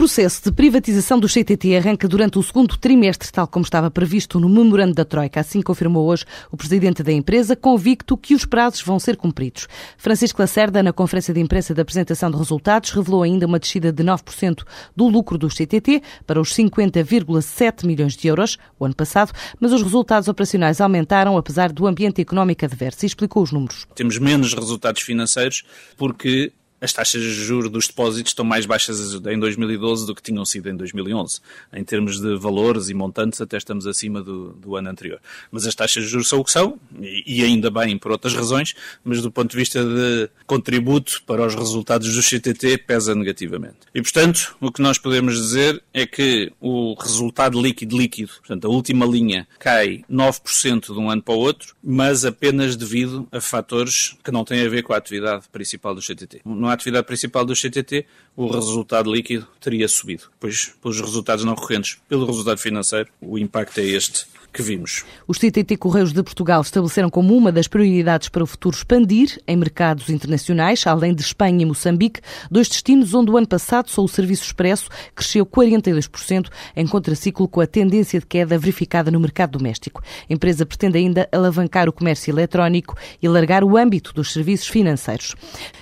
Processo de privatização do CTT arranca durante o segundo trimestre, tal como estava previsto no memorando da Troika. Assim confirmou hoje o presidente da empresa, convicto que os prazos vão ser cumpridos. Francisco Lacerda, na conferência de imprensa da apresentação de resultados, revelou ainda uma descida de 9% do lucro do CTT para os 50,7 milhões de euros o ano passado, mas os resultados operacionais aumentaram apesar do ambiente económico adverso e explicou os números. Temos menos resultados financeiros porque as taxas de juros dos depósitos estão mais baixas em 2012 do que tinham sido em 2011. Em termos de valores e montantes, até estamos acima do, do ano anterior. Mas as taxas de juros são o que são, e, e, ainda bem por outras razões, mas do ponto de vista de contributo para os resultados do CTT, pesa negativamente. E, portanto, o que nós podemos dizer é que o resultado líquido líquido, portanto, a última linha, cai 9% de um ano para o outro, mas apenas devido a fatores que não têm a ver com a atividade principal do CTT. Não a atividade principal do CTT, o resultado líquido teria subido. Pois, pelos resultados não recorrentes, pelo resultado financeiro, o impacto é este que vimos. Os TTT Correios de Portugal estabeleceram como uma das prioridades para o futuro expandir em mercados internacionais, além de Espanha e Moçambique, dois destinos onde o ano passado só o serviço expresso cresceu 42%, em contraciclo com a tendência de queda verificada no mercado doméstico. A empresa pretende ainda alavancar o comércio eletrónico e largar o âmbito dos serviços financeiros.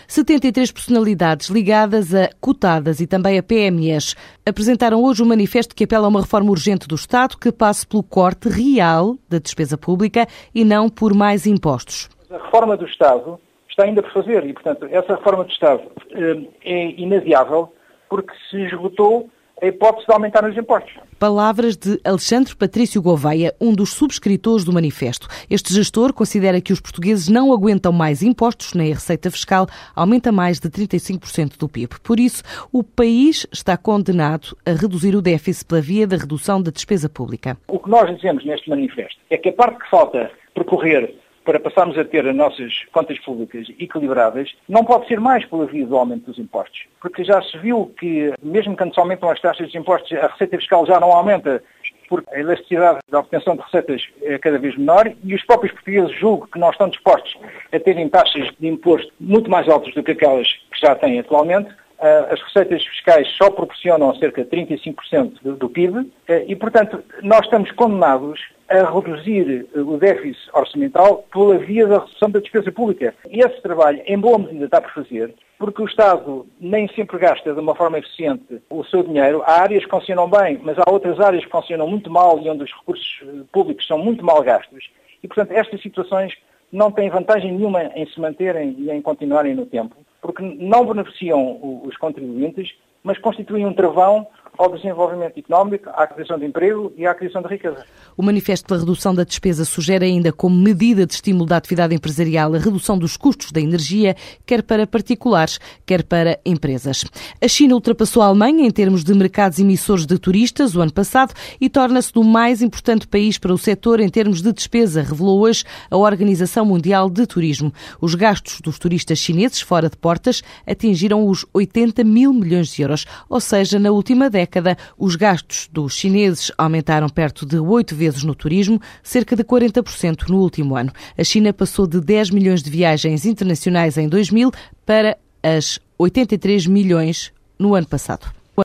73 personalidades ligadas a cotadas e também a PMEs apresentaram hoje um manifesto que apela a uma reforma urgente do Estado que passe pelo corte real da despesa pública e não por mais impostos. A reforma do Estado está ainda por fazer e, portanto, essa reforma do Estado eh, é inadiável porque se esgotou a hipótese de aumentar os impostos. Palavras de Alexandre Patrício Gouveia, um dos subscritores do manifesto. Este gestor considera que os portugueses não aguentam mais impostos, nem a receita fiscal aumenta mais de 35% do PIB. Por isso, o país está condenado a reduzir o déficit pela via da redução da despesa pública. O que nós dizemos neste manifesto é que a parte que falta percorrer para passarmos a ter as nossas contas públicas equilibradas, não pode ser mais pela via do aumento dos impostos. Porque já se viu que, mesmo quando se aumentam as taxas de impostos, a receita fiscal já não aumenta porque a elasticidade da obtenção de receitas é cada vez menor e os próprios portugueses julgam que não estão dispostos a terem taxas de imposto muito mais altas do que aquelas que já têm atualmente. Ah, as receitas fiscais só proporcionam cerca de 35% do PIB ah, e, portanto, nós estamos condenados a reduzir o déficit orçamental pela via da redução da despesa pública. E esse trabalho, em boa medida, está por fazer, porque o Estado nem sempre gasta de uma forma eficiente o seu dinheiro. Há áreas que funcionam bem, mas há outras áreas que funcionam muito mal e onde os recursos eh, públicos são muito mal gastos. E, portanto, estas situações não têm vantagem nenhuma em se manterem e em continuarem no tempo porque não beneficiam os contribuintes, mas constituem um travão ao desenvolvimento económico, à criação de emprego e à criação de riqueza. O Manifesto pela Redução da Despesa sugere ainda como medida de estímulo da atividade empresarial a redução dos custos da energia, quer para particulares, quer para empresas. A China ultrapassou a Alemanha em termos de mercados emissores de turistas o ano passado e torna-se o mais importante país para o setor em termos de despesa, revelou hoje a Organização Mundial de Turismo. Os gastos dos turistas chineses fora de portas atingiram os 80 mil milhões de euros, ou seja, na última década década, os gastos dos chineses aumentaram perto de oito vezes no turismo, cerca de 40% no último ano. A China passou de 10 milhões de viagens internacionais em 2000 para as 83 milhões no ano passado.